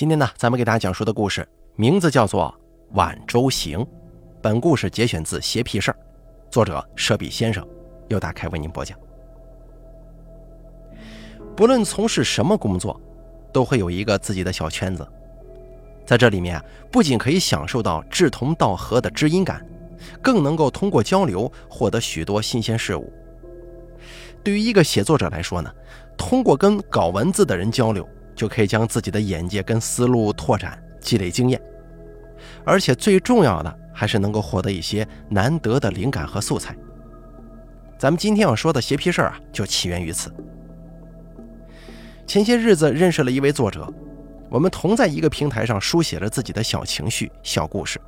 今天呢，咱们给大家讲述的故事名字叫做《晚舟行》。本故事节选自《邪僻事儿》，作者舍笔先生由大开为您播讲。不论从事什么工作，都会有一个自己的小圈子，在这里面不仅可以享受到志同道合的知音感，更能够通过交流获得许多新鲜事物。对于一个写作者来说呢，通过跟搞文字的人交流。就可以将自己的眼界跟思路拓展，积累经验，而且最重要的还是能够获得一些难得的灵感和素材。咱们今天要说的邪皮事儿啊，就起源于此。前些日子认识了一位作者，我们同在一个平台上书写着自己的小情绪、小故事，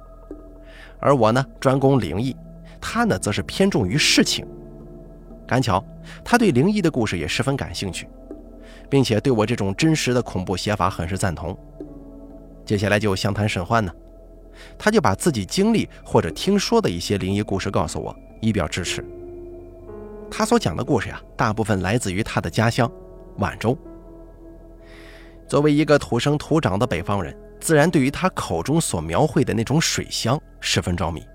而我呢专攻灵异，他呢则是偏重于事情。赶巧他对灵异的故事也十分感兴趣。并且对我这种真实的恐怖写法很是赞同。接下来就相谈甚欢呢，他就把自己经历或者听说的一些灵异故事告诉我，以表支持。他所讲的故事呀，大部分来自于他的家乡皖州。作为一个土生土长的北方人，自然对于他口中所描绘的那种水乡十分着迷。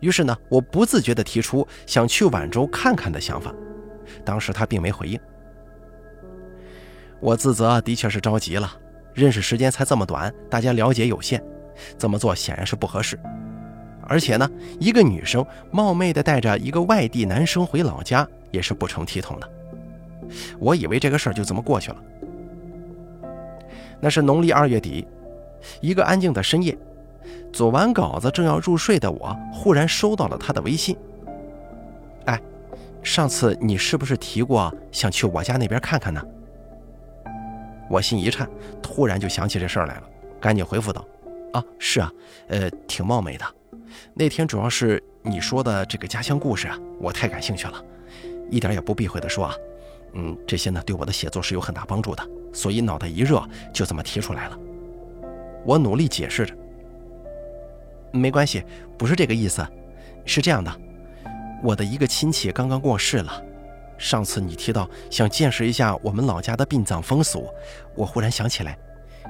于是呢，我不自觉地提出想去皖州看看的想法。当时他并没回应。我自责的确是着急了，认识时间才这么短，大家了解有限，这么做显然是不合适。而且呢，一个女生冒昧的带着一个外地男生回老家，也是不成体统的。我以为这个事儿就这么过去了。那是农历二月底，一个安静的深夜，做完稿子正要入睡的我，忽然收到了他的微信。哎，上次你是不是提过想去我家那边看看呢？我心一颤，突然就想起这事儿来了，赶紧回复道：“啊，是啊，呃，挺冒昧的。那天主要是你说的这个家乡故事啊，我太感兴趣了，一点也不避讳的说啊，嗯，这些呢对我的写作是有很大帮助的，所以脑袋一热就这么提出来了。”我努力解释着：“没关系，不是这个意思，是这样的，我的一个亲戚刚刚过世了。”上次你提到想见识一下我们老家的殡葬风俗，我忽然想起来，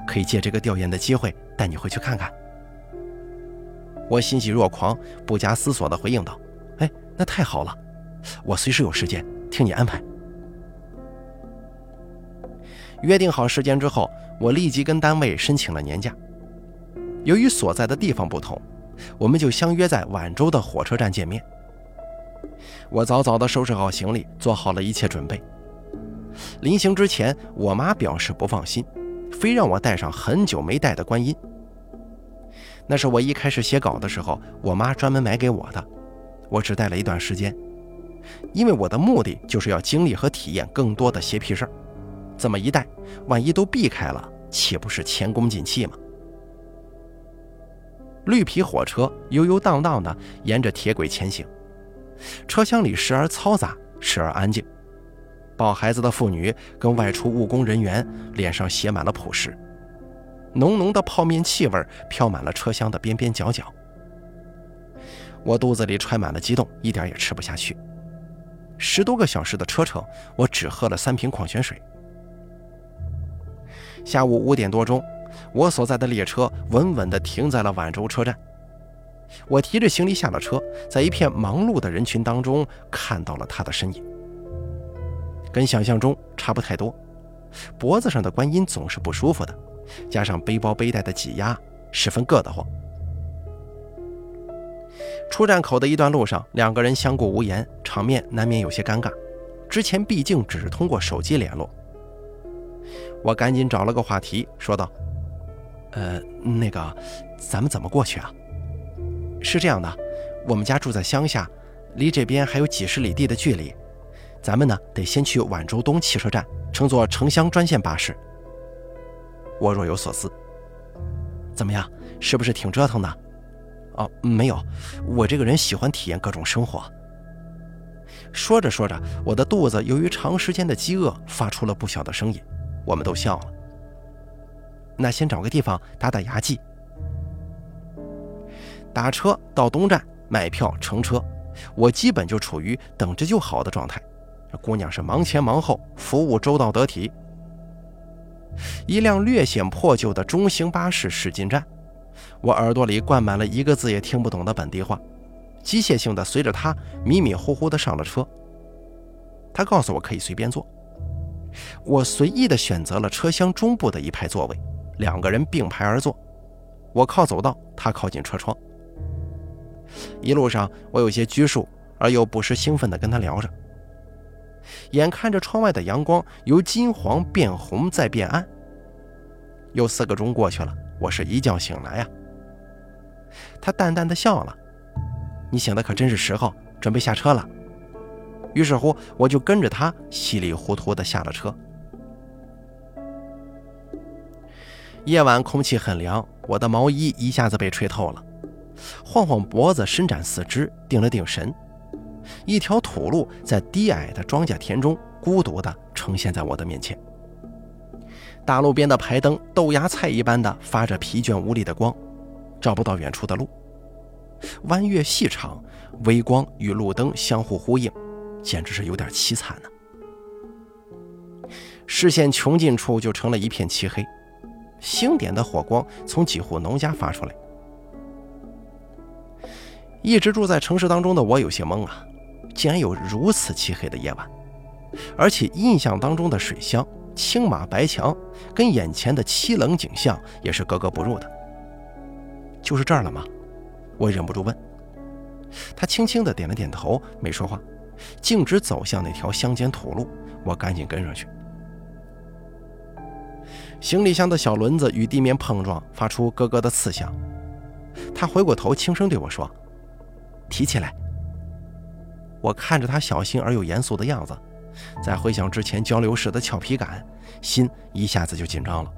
可以借这个吊唁的机会带你回去看看。我欣喜若狂，不假思索地回应道：“哎，那太好了，我随时有时间，听你安排。”约定好时间之后，我立即跟单位申请了年假。由于所在的地方不同，我们就相约在晚州的火车站见面。我早早地收拾好行李，做好了一切准备。临行之前，我妈表示不放心，非让我带上很久没带的观音。那是我一开始写稿的时候，我妈专门买给我的。我只带了一段时间，因为我的目的就是要经历和体验更多的邪僻事儿。这么一带，万一都避开了，岂不是前功尽弃吗？绿皮火车悠悠荡荡地沿着铁轨前行。车厢里时而嘈杂，时而安静。抱孩子的妇女跟外出务工人员脸上写满了朴实，浓浓的泡面气味飘满了车厢的边边角角。我肚子里揣满了激动，一点也吃不下去。十多个小时的车程，我只喝了三瓶矿泉水。下午五点多钟，我所在的列车稳稳地停在了宛州车站。我提着行李下了车，在一片忙碌的人群当中看到了他的身影，跟想象中差不太多。脖子上的观音总是不舒服的，加上背包背带的挤压，十分硌得慌。出站口的一段路上，两个人相顾无言，场面难免有些尴尬。之前毕竟只是通过手机联络，我赶紧找了个话题，说道：“呃，那个，咱们怎么过去啊？”是这样的，我们家住在乡下，离这边还有几十里地的距离。咱们呢，得先去晚州东汽车站，乘坐城乡专线巴士。我若有所思，怎么样？是不是挺折腾的？哦，没有，我这个人喜欢体验各种生活。说着说着，我的肚子由于长时间的饥饿发出了不小的声音，我们都笑了。那先找个地方打打牙祭。打车到东站买票乘车，我基本就处于等着就好的状态。姑娘是忙前忙后，服务周到得体。一辆略显破旧的中型巴士驶进站，我耳朵里灌满了一个字也听不懂的本地话，机械性的随着他迷迷糊糊的上了车。他告诉我可以随便坐，我随意的选择了车厢中部的一排座位，两个人并排而坐，我靠走道，他靠近车窗。一路上我有些拘束，而又不失兴奋地跟他聊着。眼看着窗外的阳光由金黄变红再变暗，又四个钟过去了，我是一觉醒来呀。他淡淡的笑了：“你醒的可真是时候，准备下车了。”于是乎，我就跟着他稀里糊涂的下了车。夜晚空气很凉，我的毛衣一下子被吹透了，晃晃脖子，伸展四肢，定了定神。一条土路在低矮的庄稼田中孤独地呈现在我的面前。大路边的排灯豆芽菜一般的发着疲倦无力的光，照不到远处的路。弯月细长，微光与路灯相互呼应，简直是有点凄惨呢。视线穷尽处就成了一片漆黑，星点的火光从几户农家发出来。一直住在城市当中的我有些懵啊。竟然有如此漆黑的夜晚，而且印象当中的水乡、青马白墙，跟眼前的凄冷景象也是格格不入的。就是这儿了吗？我忍不住问。他轻轻地点了点头，没说话，径直走向那条乡间土路。我赶紧跟上去。行李箱的小轮子与地面碰撞，发出咯咯的刺响。他回过头，轻声对我说：“提起来。”我看着他小心而又严肃的样子，在回想之前交流时的俏皮感，心一下子就紧张了，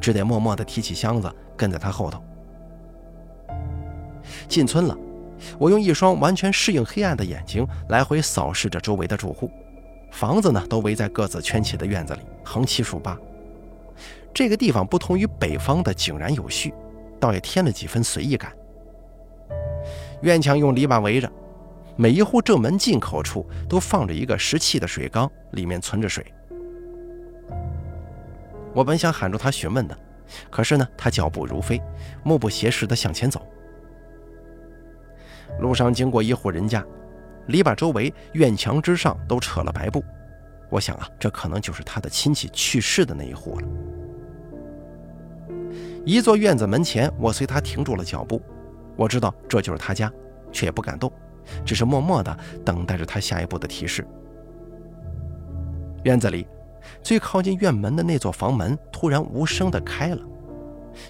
只得默默地提起箱子，跟在他后头。进村了，我用一双完全适应黑暗的眼睛来回扫视着周围的住户，房子呢都围在各自圈起的院子里，横七竖八。这个地方不同于北方的井然有序，倒也添了几分随意感。院墙用篱笆围着。每一户正门进口处都放着一个石砌的水缸，里面存着水。我本想喊住他询问的，可是呢，他脚步如飞，目不斜视地向前走。路上经过一户人家，篱笆周围、院墙之上都扯了白布。我想啊，这可能就是他的亲戚去世的那一户了。一座院子门前，我随他停住了脚步。我知道这就是他家，却也不敢动。只是默默地等待着他下一步的提示。院子里，最靠近院门的那座房门突然无声地开了，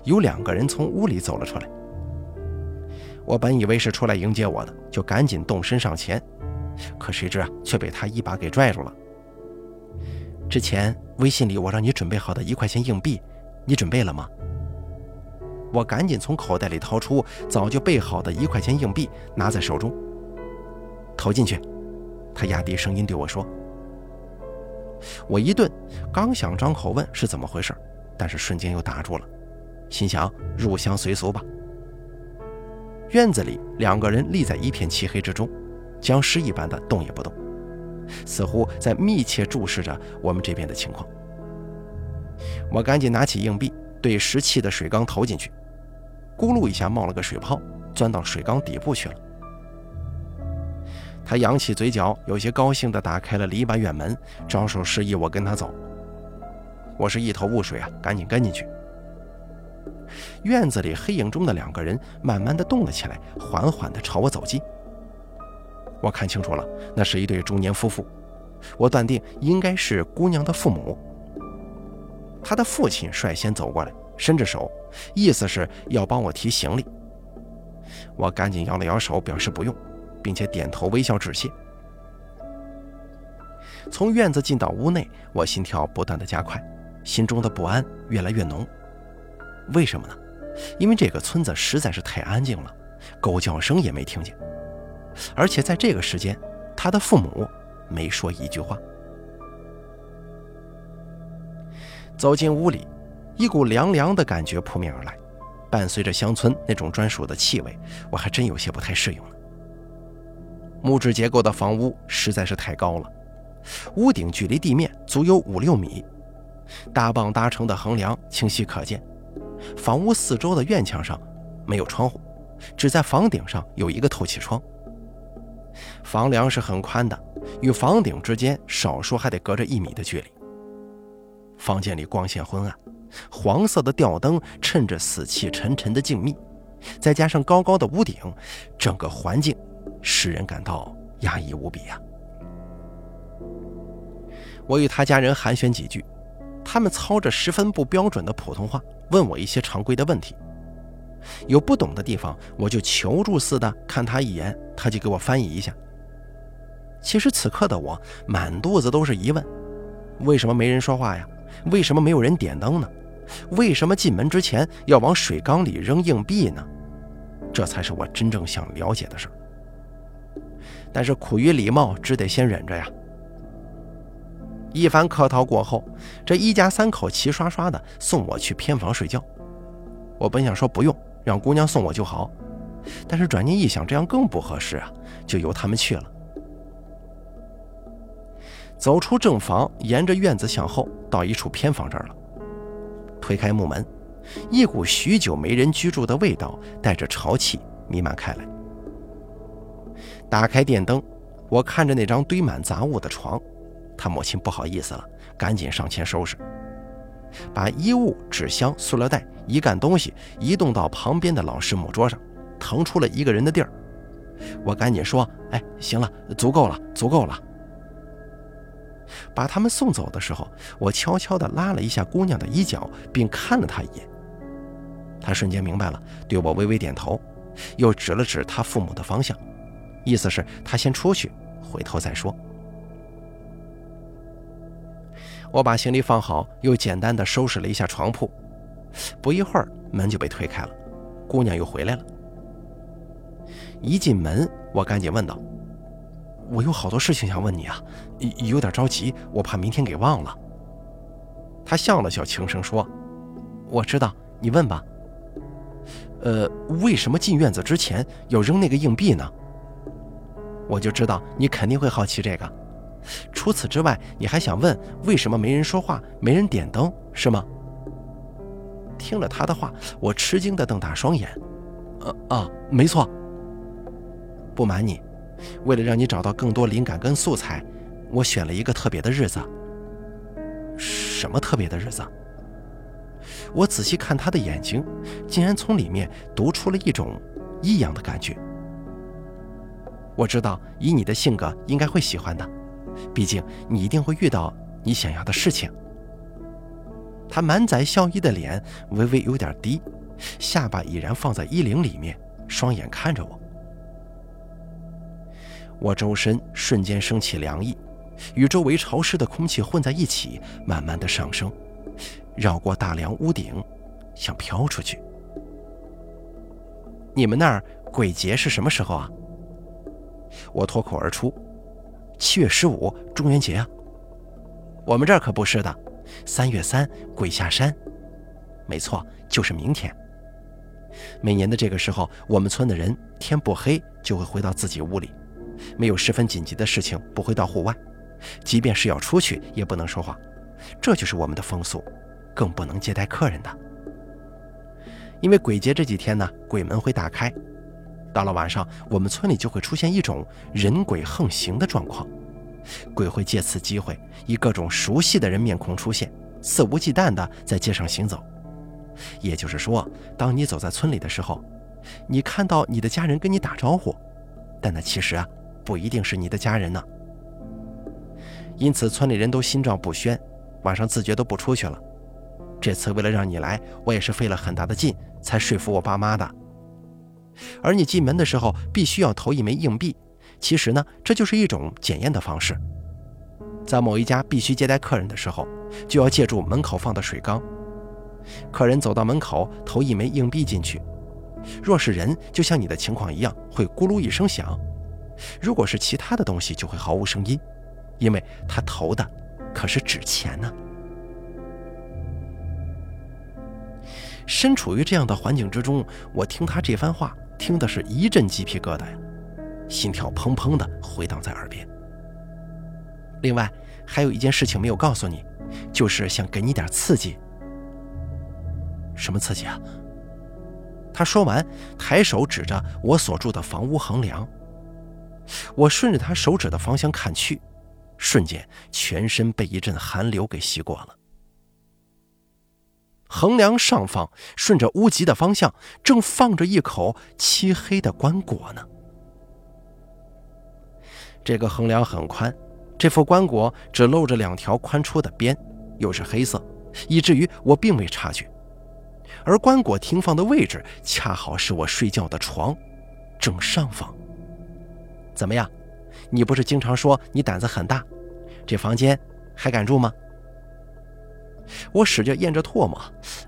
有两个人从屋里走了出来。我本以为是出来迎接我的，就赶紧动身上前，可谁知啊，却被他一把给拽住了。之前微信里我让你准备好的一块钱硬币，你准备了吗？我赶紧从口袋里掏出早就备好的一块钱硬币，拿在手中。投进去，他压低声音对我说：“我一顿，刚想张口问是怎么回事，但是瞬间又打住了，心想入乡随俗吧。”院子里两个人立在一片漆黑之中，僵尸一般的动也不动，似乎在密切注视着我们这边的情况。我赶紧拿起硬币，对石砌的水缸投进去，咕噜一下冒了个水泡，钻到水缸底部去了。他扬起嘴角，有些高兴地打开了篱笆院门，招手示意我跟他走。我是一头雾水啊，赶紧跟进去。院子里黑影中的两个人慢慢地动了起来，缓缓地朝我走近。我看清楚了，那是一对中年夫妇，我断定应该是姑娘的父母。他的父亲率先走过来，伸着手，意思是要帮我提行李。我赶紧摇了摇手，表示不用。并且点头微笑致谢。从院子进到屋内，我心跳不断的加快，心中的不安越来越浓。为什么呢？因为这个村子实在是太安静了，狗叫声也没听见，而且在这个时间，他的父母没说一句话。走进屋里，一股凉凉的感觉扑面而来，伴随着乡村那种专属的气味，我还真有些不太适应呢。木质结构的房屋实在是太高了，屋顶距离地面足有五六米，大棒搭成的横梁清晰可见，房屋四周的院墙上没有窗户，只在房顶上有一个透气窗。房梁是很宽的，与房顶之间少说还得隔着一米的距离。房间里光线昏暗，黄色的吊灯衬着死气沉沉的静谧，再加上高高的屋顶，整个环境使人感到压抑无比呀。我与他家人寒暄几句，他们操着十分不标准的普通话问我一些常规的问题，有不懂的地方我就求助似的看他一眼，他就给我翻译一下。其实此刻的我满肚子都是疑问：为什么没人说话呀？为什么没有人点灯呢？为什么进门之前要往水缸里扔硬币呢？这才是我真正想了解的事儿。但是苦于礼貌，只得先忍着呀。一番客套过后，这一家三口齐刷刷的送我去偏房睡觉。我本想说不用，让姑娘送我就好，但是转念一想，这样更不合适啊，就由他们去了。走出正房，沿着院子向后，到一处偏房这儿了。推开木门，一股许久没人居住的味道带着潮气弥漫开来。打开电灯，我看着那张堆满杂物的床。他母亲不好意思了，赶紧上前收拾，把衣物、纸箱、塑料袋一干东西移动到旁边的老式木桌上，腾出了一个人的地儿。我赶紧说：“哎，行了，足够了，足够了。”把他们送走的时候，我悄悄地拉了一下姑娘的衣角，并看了她一眼。她瞬间明白了，对我微微点头，又指了指她父母的方向，意思是她先出去，回头再说。我把行李放好，又简单的收拾了一下床铺。不一会儿，门就被推开了，姑娘又回来了。一进门，我赶紧问道：“我有好多事情想问你啊，有点着急，我怕明天给忘了。”他笑了笑，轻声说：“我知道，你问吧。呃，为什么进院子之前要扔那个硬币呢？我就知道你肯定会好奇这个。”除此之外，你还想问为什么没人说话、没人点灯，是吗？听了他的话，我吃惊地瞪大双眼。呃啊，没错。不瞒你，为了让你找到更多灵感跟素材，我选了一个特别的日子。什么特别的日子？我仔细看他的眼睛，竟然从里面读出了一种异样的感觉。我知道，以你的性格，应该会喜欢的。毕竟你一定会遇到你想要的事情。他满载笑意的脸微微有点低，下巴已然放在衣领里面，双眼看着我。我周身瞬间升起凉意，与周围潮湿的空气混在一起，慢慢的上升，绕过大梁屋顶，想飘出去。你们那儿鬼节是什么时候啊？我脱口而出。七月十五，中元节啊！我们这儿可不是的，三月三，鬼下山。没错，就是明天。每年的这个时候，我们村的人天不黑就会回到自己屋里，没有十分紧急的事情不会到户外，即便是要出去也不能说话，这就是我们的风俗，更不能接待客人的。因为鬼节这几天呢，鬼门会打开。到了晚上，我们村里就会出现一种人鬼横行的状况，鬼会借此机会以各种熟悉的人面孔出现，肆无忌惮地在街上行走。也就是说，当你走在村里的时候，你看到你的家人跟你打招呼，但那其实啊，不一定是你的家人呢。因此，村里人都心照不宣，晚上自觉都不出去了。这次为了让你来，我也是费了很大的劲才说服我爸妈的。而你进门的时候必须要投一枚硬币，其实呢，这就是一种检验的方式。在某一家必须接待客人的时候，就要借助门口放的水缸。客人走到门口，投一枚硬币进去。若是人，就像你的情况一样，会咕噜一声响；如果是其他的东西，就会毫无声音，因为他投的可是纸钱呢。身处于这样的环境之中，我听他这番话。听的是一阵鸡皮疙瘩呀，心跳砰砰的回荡在耳边。另外，还有一件事情没有告诉你，就是想给你点刺激。什么刺激啊？他说完，抬手指着我所住的房屋横梁。我顺着他手指的方向看去，瞬间全身被一阵寒流给袭过了。横梁上方，顺着屋脊的方向，正放着一口漆黑的棺椁呢。这个横梁很宽，这副棺椁只露着两条宽出的边，又是黑色，以至于我并未察觉。而棺椁停放的位置，恰好是我睡觉的床正上方。怎么样？你不是经常说你胆子很大，这房间还敢住吗？我使劲咽着唾沫，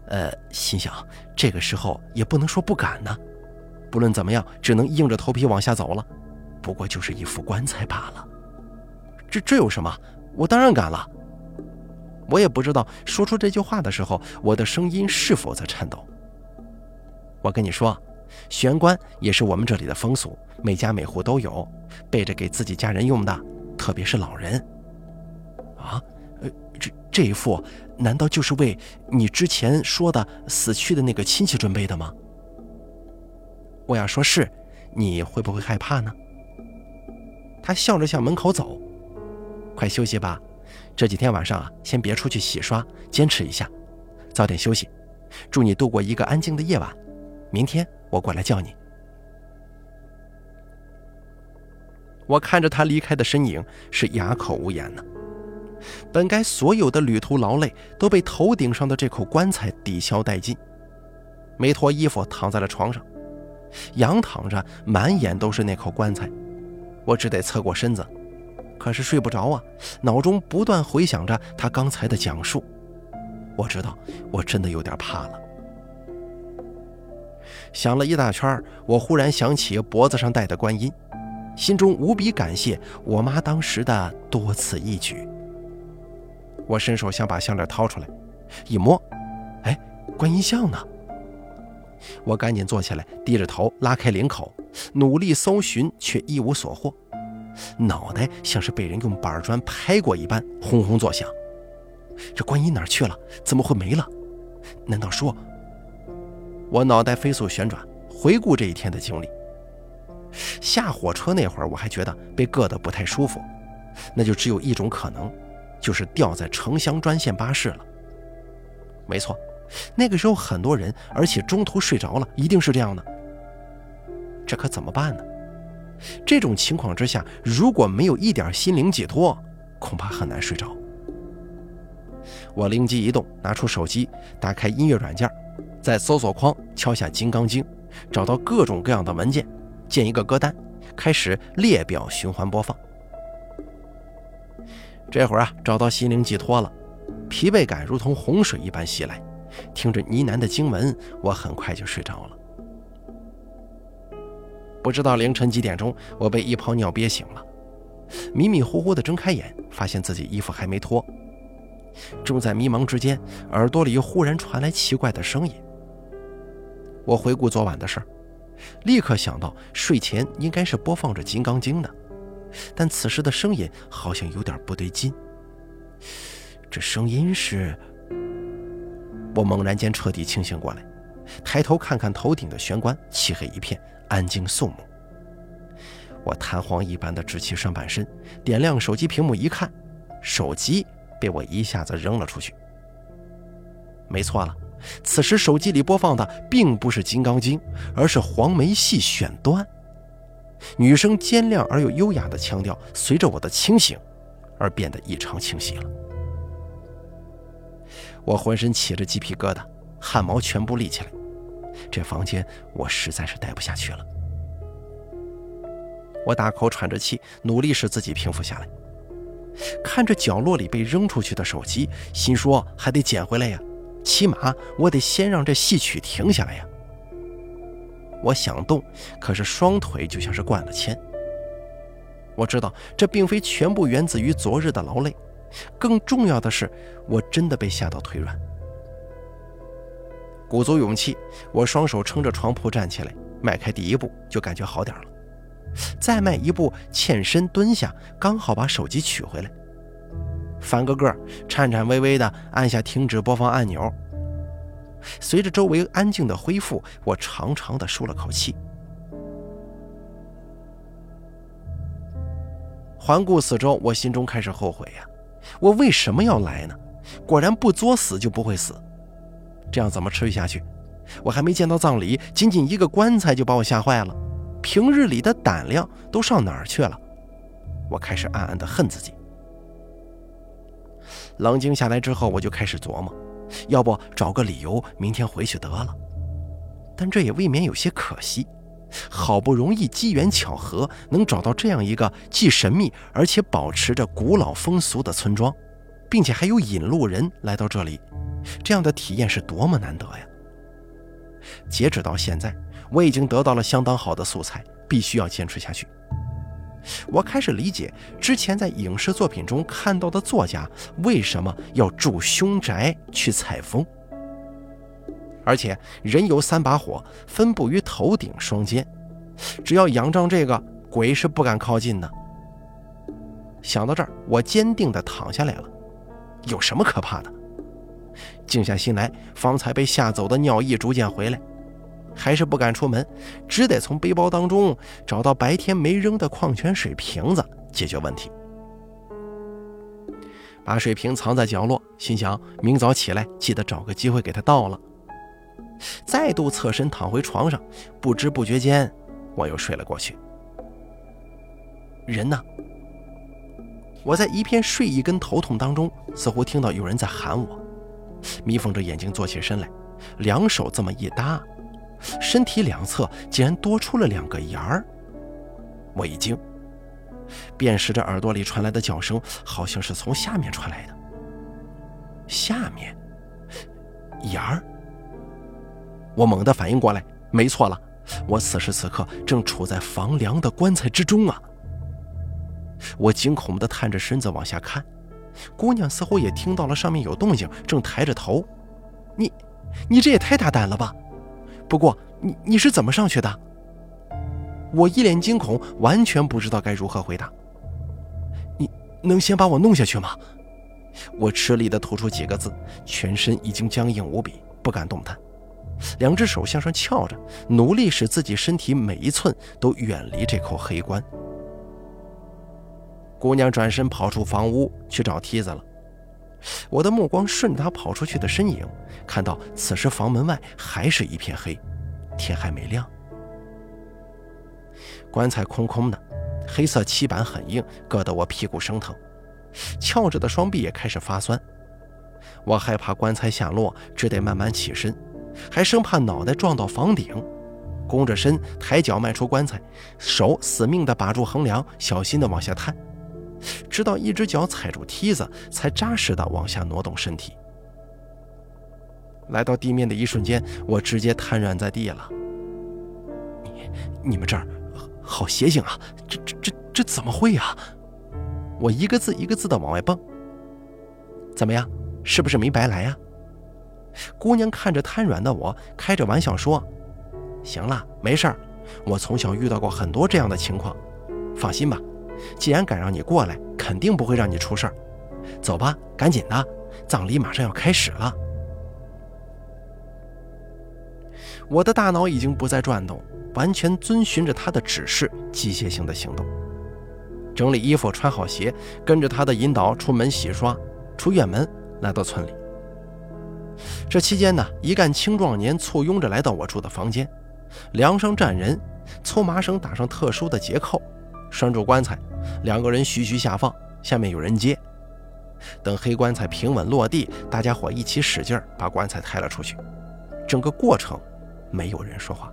呃，心想这个时候也不能说不敢呢。不论怎么样，只能硬着头皮往下走了。不过就是一副棺材罢了，这这有什么？我当然敢了。我也不知道说出这句话的时候，我的声音是否在颤抖。我跟你说，玄关也是我们这里的风俗，每家每户都有，备着给自己家人用的，特别是老人。啊，呃，这这一副难道就是为你之前说的死去的那个亲戚准备的吗？我要说是，你会不会害怕呢？他笑着向门口走，快休息吧。这几天晚上啊，先别出去洗刷，坚持一下，早点休息。祝你度过一个安静的夜晚。明天我过来叫你。我看着他离开的身影，是哑口无言呢。本该所有的旅途劳累都被头顶上的这口棺材抵消殆尽。没脱衣服，躺在了床上，仰躺着，满眼都是那口棺材。我只得侧过身子。可是睡不着啊，脑中不断回想着他刚才的讲述。我知道，我真的有点怕了。想了一大圈，我忽然想起脖子上戴的观音，心中无比感谢我妈当时的多此一举。我伸手想把项链掏出来，一摸，哎，观音像呢！我赶紧坐起来，低着头拉开领口，努力搜寻，却一无所获。脑袋像是被人用板砖拍过一般，轰轰作响。这观音哪去了？怎么会没了？难道说……我脑袋飞速旋转，回顾这一天的经历。下火车那会儿，我还觉得被硌得不太舒服，那就只有一种可能，就是掉在城乡专线巴士了。没错，那个时候很多人，而且中途睡着了，一定是这样的。这可怎么办呢？这种情况之下，如果没有一点心灵解脱，恐怕很难睡着。我灵机一动，拿出手机，打开音乐软件，在搜索框敲下《金刚经》，找到各种各样的文件，建一个歌单，开始列表循环播放。这会儿啊，找到心灵寄托了，疲惫感如同洪水一般袭来，听着呢喃的经文，我很快就睡着了。不知道凌晨几点钟，我被一泡尿憋醒了，迷迷糊糊的睁开眼，发现自己衣服还没脱。正在迷茫之间，耳朵里忽然传来奇怪的声音。我回顾昨晚的事儿，立刻想到睡前应该是播放着《金刚经》的，但此时的声音好像有点不对劲。这声音是……我猛然间彻底清醒过来，抬头看看头顶的玄关，漆黑一片。安静肃穆。我弹簧一般的直起上半身，点亮手机屏幕一看，手机被我一下子扔了出去。没错了，此时手机里播放的并不是《金刚经》，而是黄梅戏选段。女生尖亮而又优雅的腔调，随着我的清醒而变得异常清晰了。我浑身起着鸡皮疙瘩，汗毛全部立起来。这房间我实在是待不下去了。我大口喘着气，努力使自己平复下来。看着角落里被扔出去的手机，心说还得捡回来呀，起码我得先让这戏曲停下来呀。我想动，可是双腿就像是灌了铅。我知道这并非全部源自于昨日的劳累，更重要的是，我真的被吓到腿软。鼓足勇气，我双手撑着床铺站起来，迈开第一步就感觉好点了。再迈一步，欠身蹲下，刚好把手机取回来。翻个个，颤颤巍巍地按下停止播放按钮。随着周围安静的恢复，我长长的舒了口气。环顾四周，我心中开始后悔呀，我为什么要来呢？果然不作死就不会死，这样怎么持续下去？我还没见到葬礼，仅仅一个棺材就把我吓坏了，平日里的胆量都上哪儿去了？我开始暗暗的恨自己。冷静下来之后，我就开始琢磨，要不找个理由明天回去得了。但这也未免有些可惜。好不容易机缘巧合能找到这样一个既神秘而且保持着古老风俗的村庄，并且还有引路人来到这里，这样的体验是多么难得呀！截止到现在，我已经得到了相当好的素材，必须要坚持下去。我开始理解之前在影视作品中看到的作家为什么要住凶宅去采风。而且人有三把火，分布于头顶双肩，只要仰仗这个，鬼是不敢靠近的。想到这儿，我坚定地躺下来了。有什么可怕的？静下心来，方才被吓走的尿意逐渐回来，还是不敢出门，只得从背包当中找到白天没扔的矿泉水瓶子解决问题。把水瓶藏在角落，心想明早起来记得找个机会给它倒了。再度侧身躺回床上，不知不觉间，我又睡了过去。人呢？我在一片睡意跟头痛当中，似乎听到有人在喊我，眯缝着眼睛坐起身来，两手这么一搭，身体两侧竟然多出了两个眼儿。我一惊，辨识着耳朵里传来的叫声，好像是从下面传来的。下面，眼儿。我猛地反应过来，没错了，我此时此刻正处在房梁的棺材之中啊！我惊恐地探着身子往下看，姑娘似乎也听到了上面有动静，正抬着头。你，你这也太大胆了吧！不过你你是怎么上去的？我一脸惊恐，完全不知道该如何回答。你能先把我弄下去吗？我吃力地吐出几个字，全身已经僵硬无比，不敢动弹。两只手向上翘着，努力使自己身体每一寸都远离这口黑棺。姑娘转身跑出房屋去找梯子了。我的目光顺着他跑出去的身影，看到此时房门外还是一片黑，天还没亮。棺材空空的，黑色漆板很硬，硌得我屁股生疼，翘着的双臂也开始发酸。我害怕棺材下落，只得慢慢起身。还生怕脑袋撞到房顶，弓着身，抬脚迈出棺材，手死命地把住横梁，小心地往下探，直到一只脚踩住梯子，才扎实地往下挪动身体。来到地面的一瞬间，我直接瘫软在地了。你、你们这儿好邪性啊！这、这、这、这怎么会呀？我一个字一个字地往外蹦。怎么样，是不是没白来呀？姑娘看着瘫软的我，开着玩笑说：“行了，没事儿。我从小遇到过很多这样的情况，放心吧。既然敢让你过来，肯定不会让你出事儿。走吧，赶紧的，葬礼马上要开始了。”我的大脑已经不再转动，完全遵循着他的指示，机械性的行动。整理衣服，穿好鞋，跟着他的引导出门洗刷，出院门，来到村里。这期间呢，一干青壮年簇拥着来到我住的房间，梁上站人，搓麻绳打上特殊的结扣，拴住棺材，两个人徐徐下放，下面有人接。等黑棺材平稳落地，大家伙一起使劲把棺材抬了出去。整个过程没有人说话。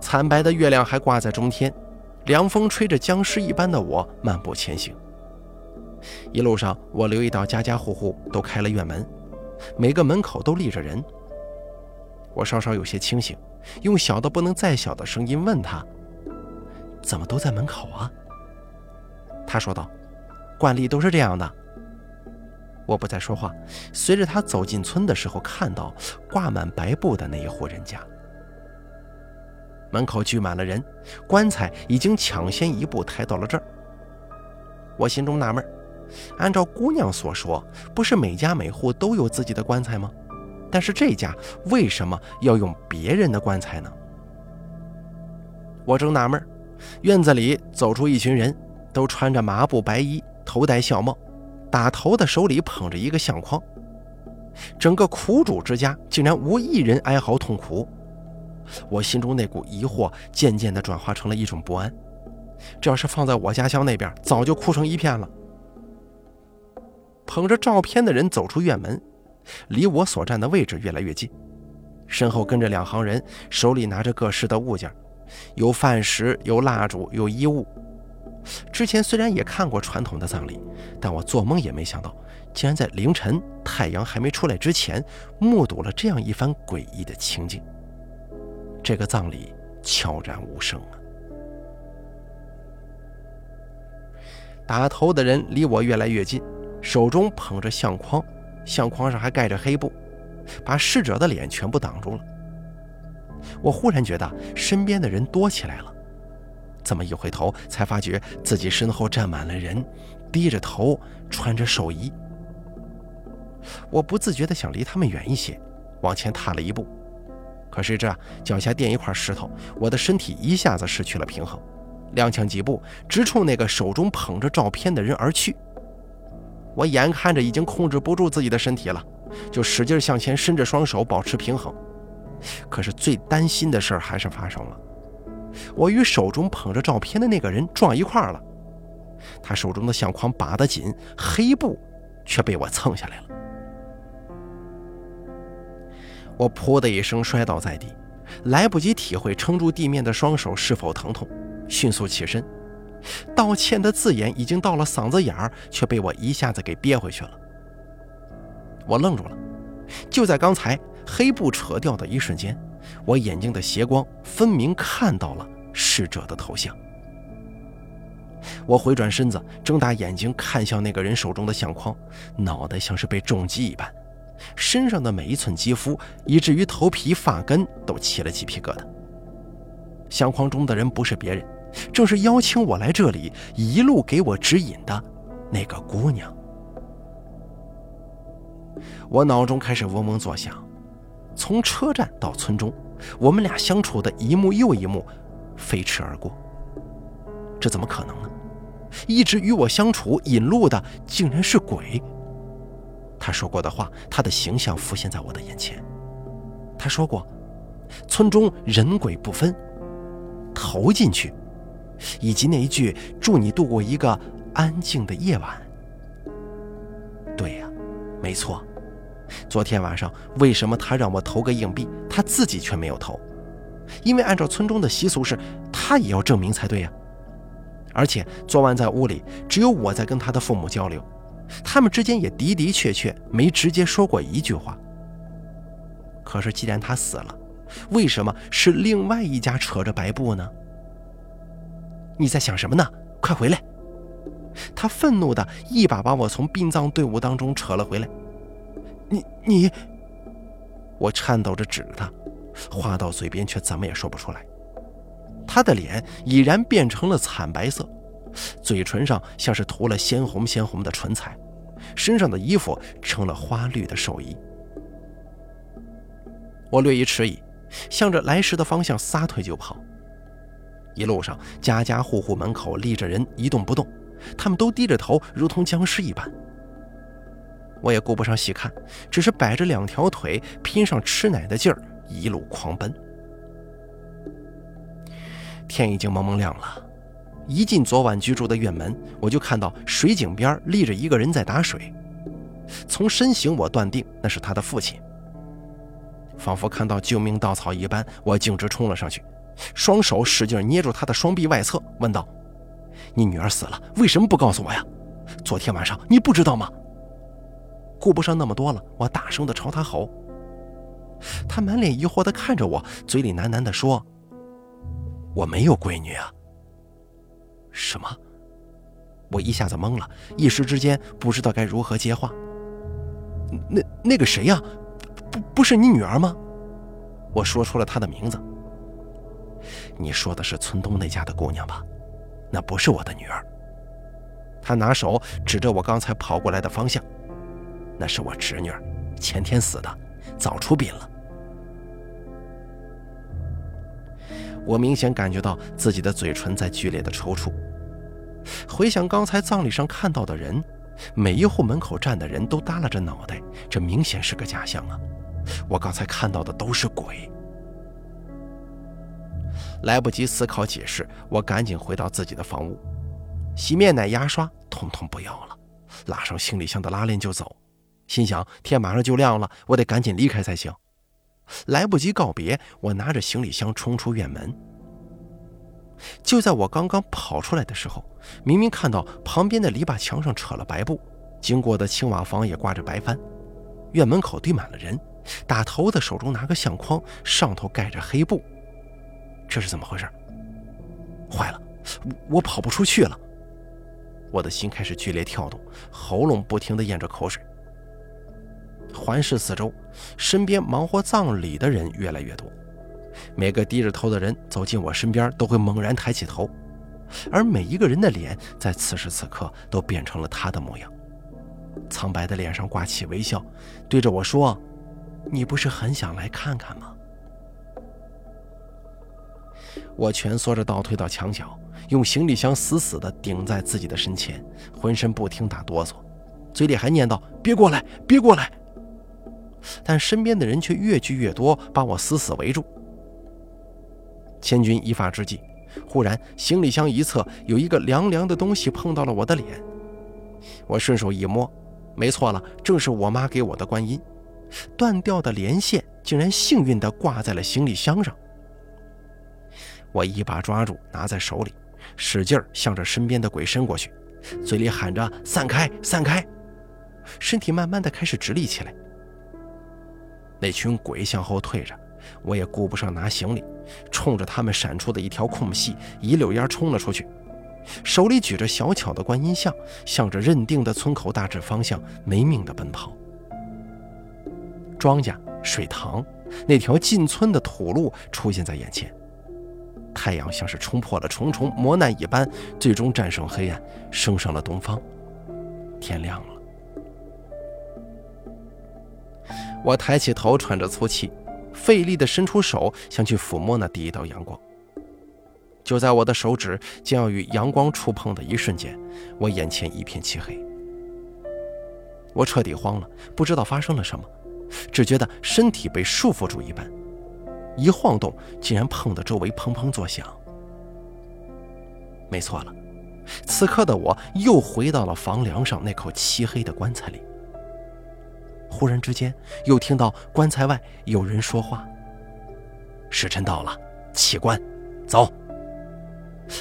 惨白的月亮还挂在中天，凉风吹着僵尸一般的我漫步前行。一路上，我留意到家家户户都开了院门，每个门口都立着人。我稍稍有些清醒，用小的不能再小的声音问他：“怎么都在门口啊？”他说道：“惯例都是这样的。”我不再说话，随着他走进村的时候，看到挂满白布的那一户人家，门口聚满了人，棺材已经抢先一步抬到了这儿。我心中纳闷，按照姑娘所说，不是每家每户都有自己的棺材吗？但是这家为什么要用别人的棺材呢？我正纳闷，院子里走出一群人，都穿着麻布白衣，头戴孝帽，打头的手里捧着一个相框。整个苦主之家竟然无一人哀嚎痛苦，我心中那股疑惑渐渐地转化成了一种不安。这要是放在我家乡那边，早就哭成一片了。捧着照片的人走出院门，离我所站的位置越来越近，身后跟着两行人，手里拿着各式的物件，有饭食，有蜡烛，有衣物。之前虽然也看过传统的葬礼，但我做梦也没想到。竟然在凌晨太阳还没出来之前，目睹了这样一番诡异的情景。这个葬礼悄然无声啊！打头的人离我越来越近，手中捧着相框，相框上还盖着黑布，把逝者的脸全部挡住了。我忽然觉得身边的人多起来了，这么一回头，才发觉自己身后站满了人，低着头，穿着寿衣。我不自觉地想离他们远一些，往前踏了一步，可是这脚下垫一块石头，我的身体一下子失去了平衡，踉跄几步，直冲那个手中捧着照片的人而去。我眼看着已经控制不住自己的身体了，就使劲向前伸着双手保持平衡。可是最担心的事儿还是发生了，我与手中捧着照片的那个人撞一块儿了，他手中的相框把得紧，黑布却被我蹭下来了。我噗的一声摔倒在地，来不及体会撑住地面的双手是否疼痛，迅速起身，道歉的字眼已经到了嗓子眼儿，却被我一下子给憋回去了。我愣住了，就在刚才黑布扯掉的一瞬间，我眼睛的斜光分明看到了逝者的头像。我回转身子，睁大眼睛看向那个人手中的相框，脑袋像是被重击一般。身上的每一寸肌肤，以至于头皮发根都起了鸡皮疙瘩。相框中的人不是别人，正是邀请我来这里，一路给我指引的那个姑娘。我脑中开始嗡嗡作响，从车站到村中，我们俩相处的一幕又一幕，飞驰而过。这怎么可能呢？一直与我相处引路的，竟然是鬼。他说过的话，他的形象浮现在我的眼前。他说过：“村中人鬼不分，投进去。”以及那一句“祝你度过一个安静的夜晚。”对呀，没错。昨天晚上为什么他让我投个硬币，他自己却没有投？因为按照村中的习俗是，他也要证明才对呀。而且昨晚在屋里，只有我在跟他的父母交流。他们之间也的的确确没直接说过一句话。可是既然他死了，为什么是另外一家扯着白布呢？你在想什么呢？快回来！他愤怒的一把把我从殡葬队伍当中扯了回来。你你，我颤抖着指着他，话到嘴边却怎么也说不出来。他的脸已然变成了惨白色。嘴唇上像是涂了鲜红鲜红的唇彩，身上的衣服成了花绿的寿衣。我略一迟疑，向着来时的方向撒腿就跑。一路上，家家户户门口立着人，一动不动，他们都低着头，如同僵尸一般。我也顾不上细看，只是摆着两条腿，拼上吃奶的劲儿，一路狂奔。天已经蒙蒙亮了。一进昨晚居住的院门，我就看到水井边立着一个人在打水。从身形，我断定那是他的父亲。仿佛看到救命稻草一般，我径直冲了上去，双手使劲捏住他的双臂外侧，问道：“你女儿死了，为什么不告诉我呀？昨天晚上你不知道吗？”顾不上那么多了，我大声地朝他吼。他满脸疑惑地看着我，嘴里喃喃地说：“我没有闺女啊。”什么？我一下子懵了，一时之间不知道该如何接话。那那个谁呀？不不是你女儿吗？我说出了她的名字。你说的是村东那家的姑娘吧？那不是我的女儿。他拿手指着我刚才跑过来的方向，那是我侄女，前天死的，早出殡了。我明显感觉到自己的嘴唇在剧烈的抽搐。回想刚才葬礼上看到的人，每一户门口站的人都耷拉着脑袋，这明显是个假象啊！我刚才看到的都是鬼。来不及思考解释，我赶紧回到自己的房屋，洗面奶、牙刷统统不要了，拉上行李箱的拉链就走。心想天马上就亮了，我得赶紧离开才行。来不及告别，我拿着行李箱冲出院门。就在我刚刚跑出来的时候，明明看到旁边的篱笆墙上扯了白布，经过的青瓦房也挂着白帆，院门口堆满了人，打头的手中拿个相框，上头盖着黑布，这是怎么回事？坏了，我跑不出去了！我的心开始剧烈跳动，喉咙不停地咽着口水。环视四周，身边忙活葬礼的人越来越多。每个低着头的人走进我身边，都会猛然抬起头，而每一个人的脸在此时此刻都变成了他的模样。苍白的脸上挂起微笑，对着我说：“你不是很想来看看吗？”我蜷缩着倒退到墙角，用行李箱死死地顶在自己的身前，浑身不停打哆嗦，嘴里还念叨：“别过来，别过来！”但身边的人却越聚越多，把我死死围住。千钧一发之际，忽然行李箱一侧有一个凉凉的东西碰到了我的脸，我顺手一摸，没错了，正是我妈给我的观音。断掉的连线竟然幸运地挂在了行李箱上，我一把抓住，拿在手里，使劲向着身边的鬼伸过去，嘴里喊着“散开，散开”，身体慢慢的开始直立起来。那群鬼向后退着，我也顾不上拿行李，冲着他们闪出的一条空隙，一溜烟冲了出去，手里举着小巧的观音像，向着认定的村口大致方向没命的奔跑。庄稼、水塘，那条进村的土路出现在眼前，太阳像是冲破了重重磨难一般，最终战胜黑暗，升上了东方，天亮了。我抬起头，喘着粗气，费力地伸出手，想去抚摸那第一道阳光。就在我的手指将要与阳光触碰的一瞬间，我眼前一片漆黑。我彻底慌了，不知道发生了什么，只觉得身体被束缚住一般，一晃动，竟然碰得周围砰砰作响。没错了，此刻的我又回到了房梁上那口漆黑的棺材里。忽然之间，又听到棺材外有人说话：“时辰到了，起棺，走。”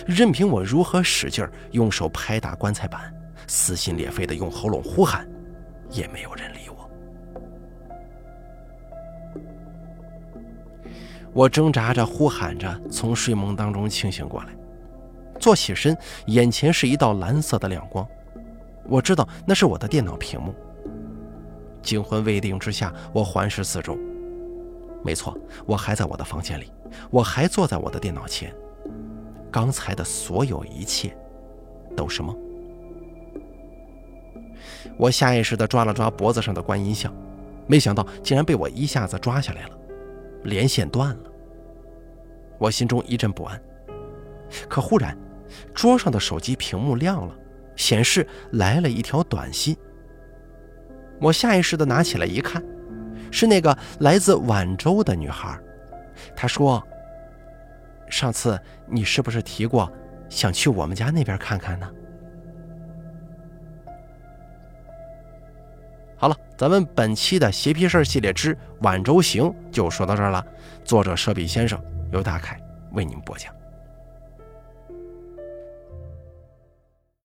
任凭我如何使劲用手拍打棺材板，撕心裂肺的用喉咙呼喊，也没有人理我。我挣扎着、呼喊着，从睡梦当中清醒过来，坐起身，眼前是一道蓝色的亮光，我知道那是我的电脑屏幕。惊魂未定之下，我环视四周。没错，我还在我的房间里，我还坐在我的电脑前。刚才的所有一切，都是梦。我下意识地抓了抓脖子上的观音像，没想到竟然被我一下子抓下来了，连线断了。我心中一阵不安。可忽然，桌上的手机屏幕亮了，显示来了一条短信。我下意识地拿起来一看，是那个来自晚州的女孩。她说：“上次你是不是提过想去我们家那边看看呢？”好了，咱们本期的邪皮事儿系列之《晚州行》就说到这儿了。作者舍笔先生由大凯为您播讲。